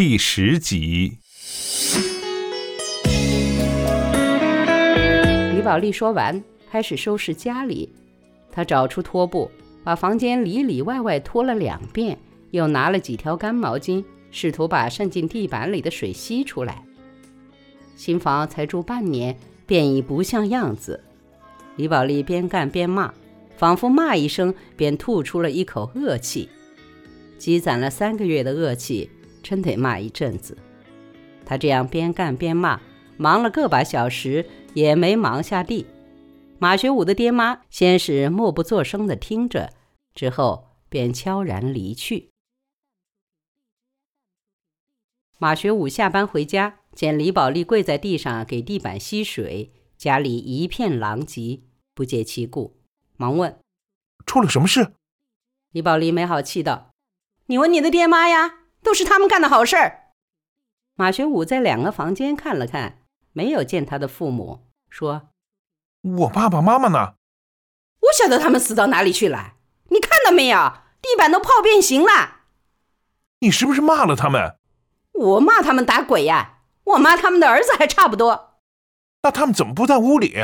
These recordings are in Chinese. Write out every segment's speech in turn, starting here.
第十集。李宝莉说完，开始收拾家里。她找出拖布，把房间里里外外拖了两遍，又拿了几条干毛巾，试图把渗进地板里的水吸出来。新房才住半年，便已不像样子。李宝莉边干边骂，仿佛骂一声便吐出了一口恶气。积攒了三个月的恶气，真得骂一阵子。他这样边干边骂，忙了个把小时。也没忙下地。马学武的爹妈先是默不作声的听着，之后便悄然离去。马学武下班回家，见李宝莉跪在地上给地板吸水，家里一片狼藉，不解其故，忙问：“出了什么事？”李宝莉没好气道：“你问你的爹妈呀，都是他们干的好事儿。”马学武在两个房间看了看。没有见他的父母，说：“我爸爸妈妈呢？我晓得他们死到哪里去了。你看到没有？地板都泡变形了。你是不是骂了他们？我骂他们打鬼呀！我骂他们的儿子还差不多。那他们怎么不在屋里？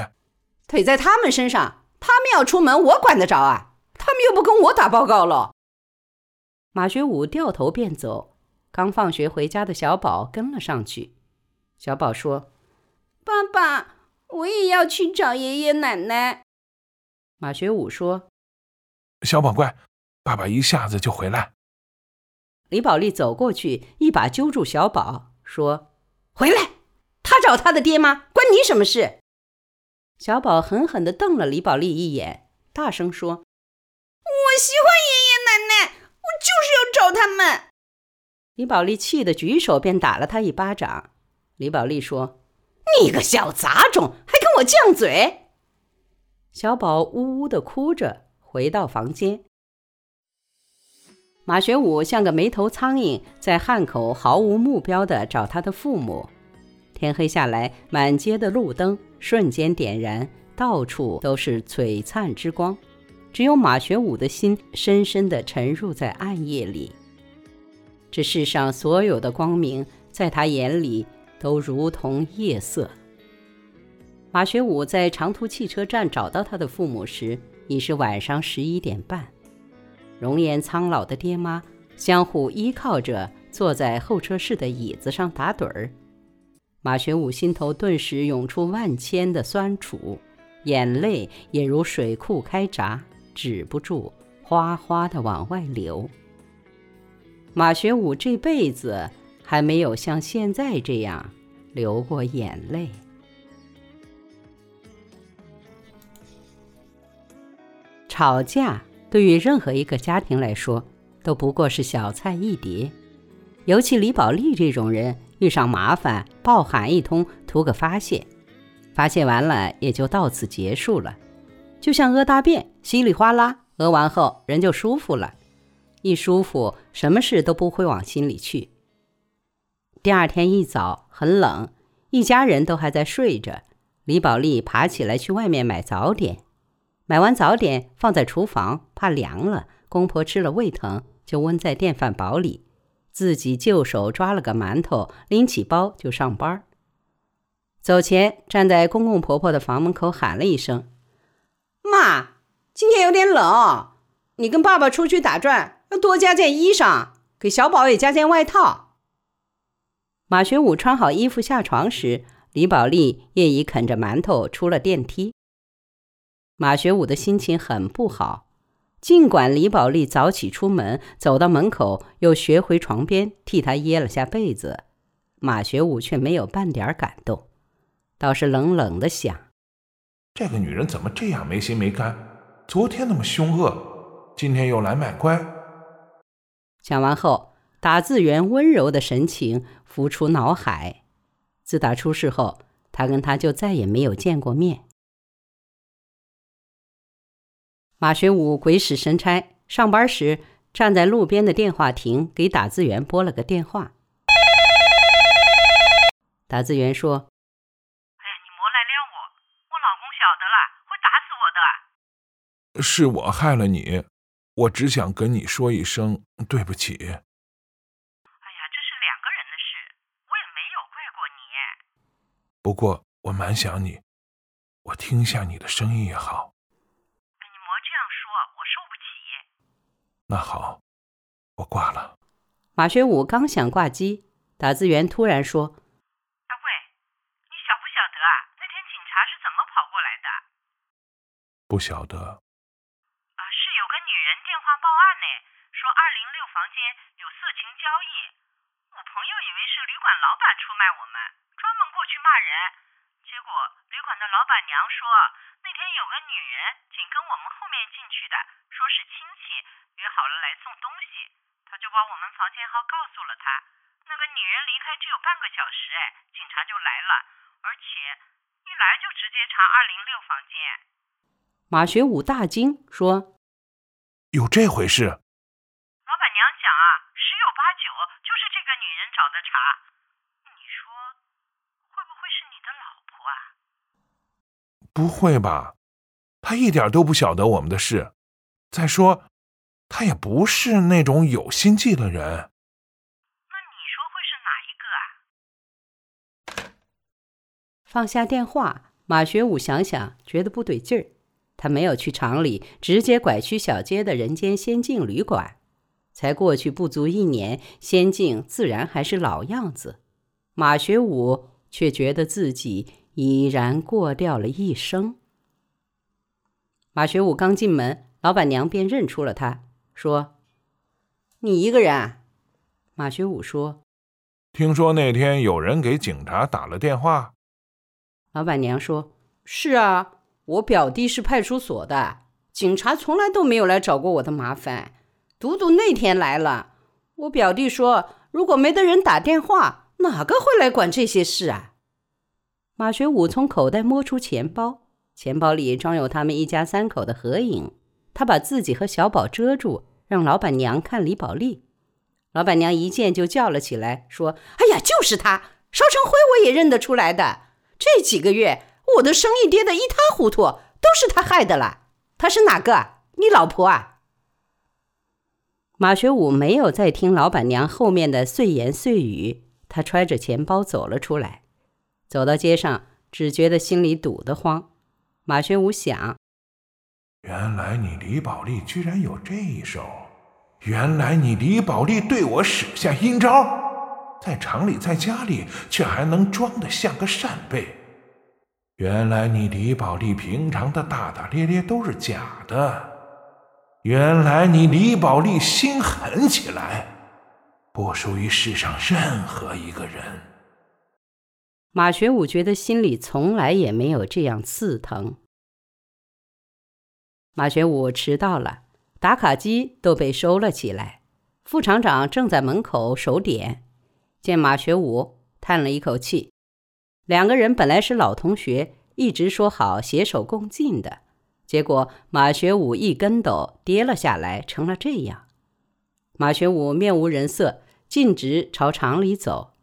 腿在他们身上，他们要出门，我管得着啊？他们又不跟我打报告了。”马学武掉头便走，刚放学回家的小宝跟了上去。小宝说。爸爸，我也要去找爷爷奶奶。马学武说：“小宝乖，爸爸一下子就回来。”李宝莉走过去，一把揪住小宝，说：“回来！他找他的爹妈，关你什么事？”小宝狠狠地瞪了李宝莉一眼，大声说：“我喜欢就是要找他们。”李宝莉气得举手便打了他一巴掌。李宝莉说。你个小杂种，还跟我犟嘴！小宝呜呜的哭着回到房间。马学武像个没头苍蝇，在汉口毫无目标的找他的父母。天黑下来，满街的路灯瞬间点燃，到处都是璀璨之光，只有马学武的心深深的沉入在暗夜里。这世上所有的光明，在他眼里。都如同夜色。马学武在长途汽车站找到他的父母时，已是晚上十一点半。容颜苍老的爹妈相互依靠着坐在候车室的椅子上打盹儿。马学武心头顿时涌出万千的酸楚，眼泪也如水库开闸，止不住，哗哗的往外流。马学武这辈子。还没有像现在这样流过眼泪。吵架对于任何一个家庭来说都不过是小菜一碟，尤其李宝莉这种人，遇上麻烦暴喊一通，图个发泄，发泄完了也就到此结束了，就像屙大便，稀里哗啦，屙完后人就舒服了，一舒服，什么事都不会往心里去。第二天一早很冷，一家人都还在睡着。李宝莉爬起来去外面买早点，买完早点放在厨房，怕凉了，公婆吃了胃疼，就温在电饭煲里。自己就手抓了个馒头，拎起包就上班。走前站在公公婆婆的房门口喊了一声：“妈，今天有点冷，你跟爸爸出去打转，要多加件衣裳，给小宝也加件外套。”马学武穿好衣服下床时，李宝莉也已啃着馒头出了电梯。马学武的心情很不好，尽管李宝莉早起出门，走到门口又学回床边替他掖了下被子，马学武却没有半点感动，倒是冷冷的想：这个女人怎么这样没心没肝？昨天那么凶恶，今天又来卖乖。讲完后。打字员温柔的神情浮出脑海。自打出事后，他跟他就再也没有见过面。马学武鬼使神差，上班时站在路边的电话亭，给打字员拨了个电话。打字员说：“哎，你莫来撩我，我老公晓得了会打死我的。是我害了你，我只想跟你说一声对不起。”哎呀，这是两个人的事，我也没有怪过你。不过我蛮想你，我听下你的声音也好。你莫这样说，我受不起。那好，我挂了。马学武刚想挂机，打字员突然说：“啊喂，你晓不晓得说二零六房间有色情交易。我朋友以为是旅馆老板出卖我们，专门过去骂人。结果旅馆的老板娘说，那天有个女人紧跟我们后面进去的，说是亲戚，约好了来送东西。他就把我们房间号告诉了他。那个女人离开只有半个小时，哎，警察就来了，而且一来就直接查二零六房间。马学武大惊，说有这回事？老板娘讲啊，十有八九就是这个女人找的茬。你说会不会是你的老婆啊？不会吧，她一点都不晓得我们的事。再说，她也不是那种有心计的人。那你说会是哪一个啊？放下电话。马学武想想，觉得不对劲儿。他没有去厂里，直接拐去小街的人间仙境旅馆。才过去不足一年，仙境自然还是老样子。马学武却觉得自己已然过掉了一生。马学武刚进门，老板娘便认出了他，说：“你一个人啊？”马学武说：“听说那天有人给警察打了电话。”老板娘说：“是啊，我表弟是派出所的，警察从来都没有来找过我的麻烦，独独那天来了。我表弟说，如果没得人打电话，哪个会来管这些事啊？”马学武从口袋摸出钱包，钱包里装有他们一家三口的合影。他把自己和小宝遮住，让老板娘看李宝莉。老板娘一见就叫了起来，说：“哎呀，就是他，烧成灰，我也认得出来的。”这几个月，我的生意跌得一塌糊涂，都是他害的啦！他是哪个？你老婆啊？马学武没有再听老板娘后面的碎言碎语，他揣着钱包走了出来，走到街上，只觉得心里堵得慌。马学武想：原来你李宝莉居然有这一手，原来你李宝莉对我使下阴招。在厂里，在家里，却还能装得像个扇贝。原来你李宝莉平常的大大咧咧都是假的。原来你李宝莉心狠起来，不属于世上任何一个人。马学武觉得心里从来也没有这样刺疼。马学武迟到了，打卡机都被收了起来。副厂长正在门口守点。见马学武，叹了一口气。两个人本来是老同学，一直说好携手共进的，结果马学武一跟斗跌了下来，成了这样。马学武面无人色，径直朝厂里走。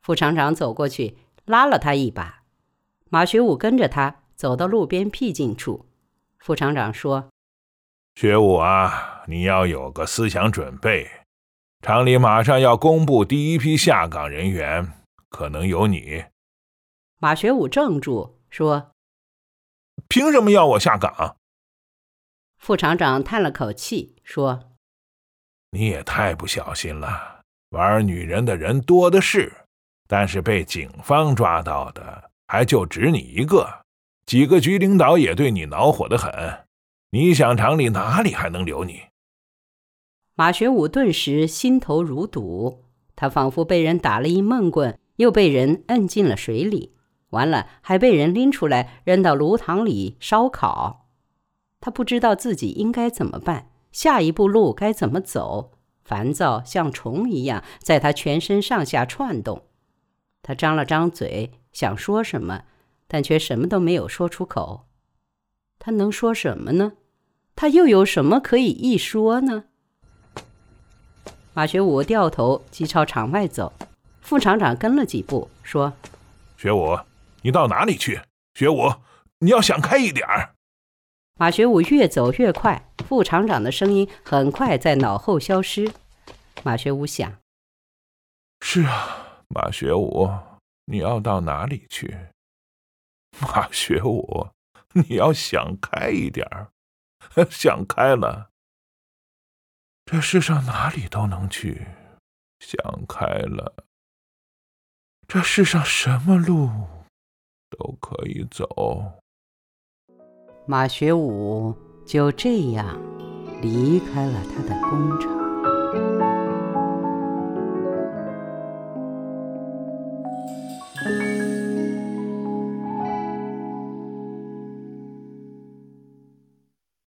副厂长走过去，拉了他一把。马学武跟着他走到路边僻静处。副厂长说：“学武啊，你要有个思想准备。”厂里马上要公布第一批下岗人员，可能有你。马学武怔住，说：“凭什么要我下岗？”副厂长叹了口气，说：“你也太不小心了，玩女人的人多的是，但是被警方抓到的还就只你一个，几个局领导也对你恼火的很。你想厂里哪里还能留你？”马学武顿时心头如堵，他仿佛被人打了一闷棍，又被人摁进了水里，完了还被人拎出来扔到炉膛里烧烤。他不知道自己应该怎么办，下一步路该怎么走，烦躁像虫一样在他全身上下窜动。他张了张嘴，想说什么，但却什么都没有说出口。他能说什么呢？他又有什么可以一说呢？马学武掉头即朝场外走，副厂长跟了几步，说：“学武，你到哪里去？学武，你要想开一点儿。”马学武越走越快，副厂长的声音很快在脑后消失。马学武想：“是啊，马学武，你要到哪里去？马学武，你要想开一点儿，想开了，这世上哪里都能去；想开了，这世上什么路都可以走。马学武就这样离开了他的工厂。